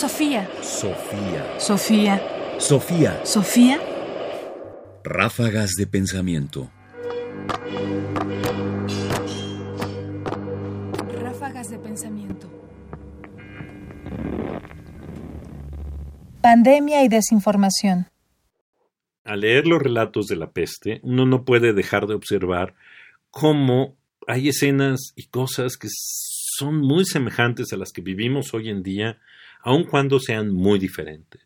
Sofía. Sofía. Sofía. Sofía. Sofía. Ráfagas de pensamiento. Ráfagas de pensamiento. Pandemia y desinformación. Al leer los relatos de la peste, uno no puede dejar de observar cómo hay escenas y cosas que son muy semejantes a las que vivimos hoy en día, aun cuando sean muy diferentes.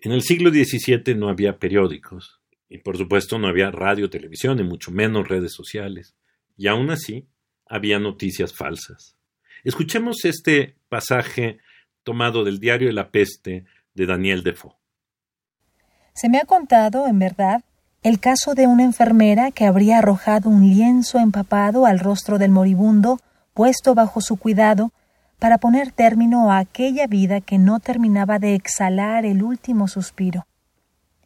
En el siglo XVII no había periódicos, y por supuesto no había radio, televisión, y mucho menos redes sociales, y aún así había noticias falsas. Escuchemos este pasaje tomado del diario de la peste de Daniel Defoe. Se me ha contado, en verdad, el caso de una enfermera que habría arrojado un lienzo empapado al rostro del moribundo puesto bajo su cuidado para poner término a aquella vida que no terminaba de exhalar el último suspiro,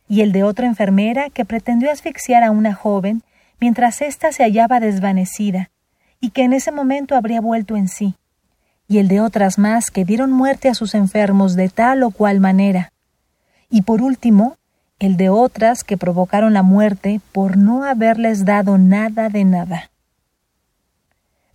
y el de otra enfermera que pretendió asfixiar a una joven mientras ésta se hallaba desvanecida, y que en ese momento habría vuelto en sí, y el de otras más que dieron muerte a sus enfermos de tal o cual manera, y por último, el de otras que provocaron la muerte por no haberles dado nada de nada.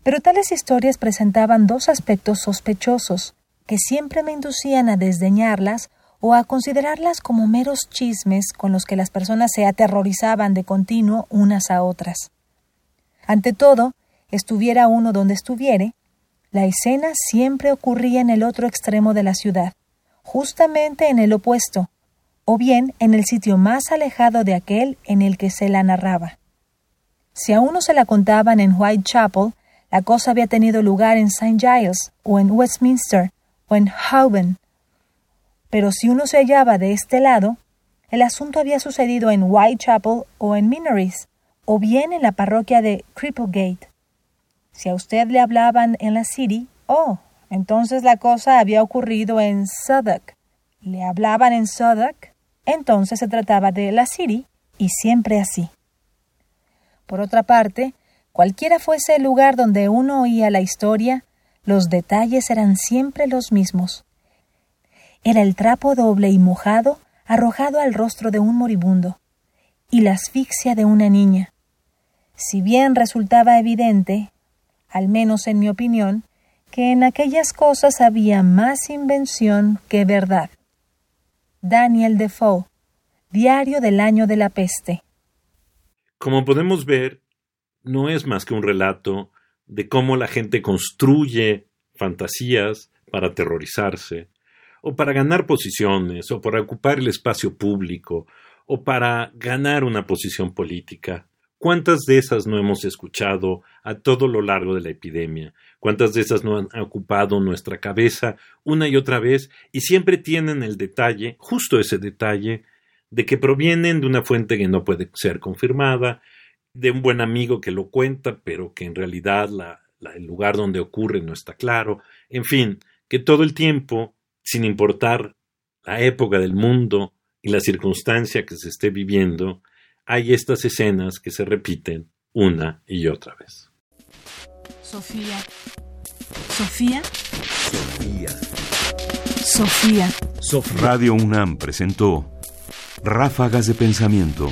Pero tales historias presentaban dos aspectos sospechosos, que siempre me inducían a desdeñarlas o a considerarlas como meros chismes con los que las personas se aterrorizaban de continuo unas a otras. Ante todo, estuviera uno donde estuviere, la escena siempre ocurría en el otro extremo de la ciudad, justamente en el opuesto, o bien en el sitio más alejado de aquel en el que se la narraba. Si a uno se la contaban en Whitechapel, la cosa había tenido lugar en St. Giles, o en Westminster, o en Houben. Pero si uno se hallaba de este lado, el asunto había sucedido en Whitechapel o en Minories, o bien en la parroquia de Cripplegate. Si a usted le hablaban en la City, oh, entonces la cosa había ocurrido en Southwark. Le hablaban en Southwark, entonces se trataba de la City, y siempre así. Por otra parte, Cualquiera fuese el lugar donde uno oía la historia, los detalles eran siempre los mismos. Era el trapo doble y mojado arrojado al rostro de un moribundo, y la asfixia de una niña. Si bien resultaba evidente, al menos en mi opinión, que en aquellas cosas había más invención que verdad. Daniel Defoe, Diario del Año de la Peste. Como podemos ver, no es más que un relato de cómo la gente construye fantasías para aterrorizarse, o para ganar posiciones, o para ocupar el espacio público, o para ganar una posición política. ¿Cuántas de esas no hemos escuchado a todo lo largo de la epidemia? ¿Cuántas de esas no han ocupado nuestra cabeza una y otra vez y siempre tienen el detalle, justo ese detalle, de que provienen de una fuente que no puede ser confirmada, de un buen amigo que lo cuenta, pero que en realidad el lugar donde ocurre no está claro. En fin, que todo el tiempo, sin importar la época del mundo y la circunstancia que se esté viviendo, hay estas escenas que se repiten una y otra vez. Sofía. Sofía. Sofía. Sofía. Radio UNAM presentó Ráfagas de Pensamiento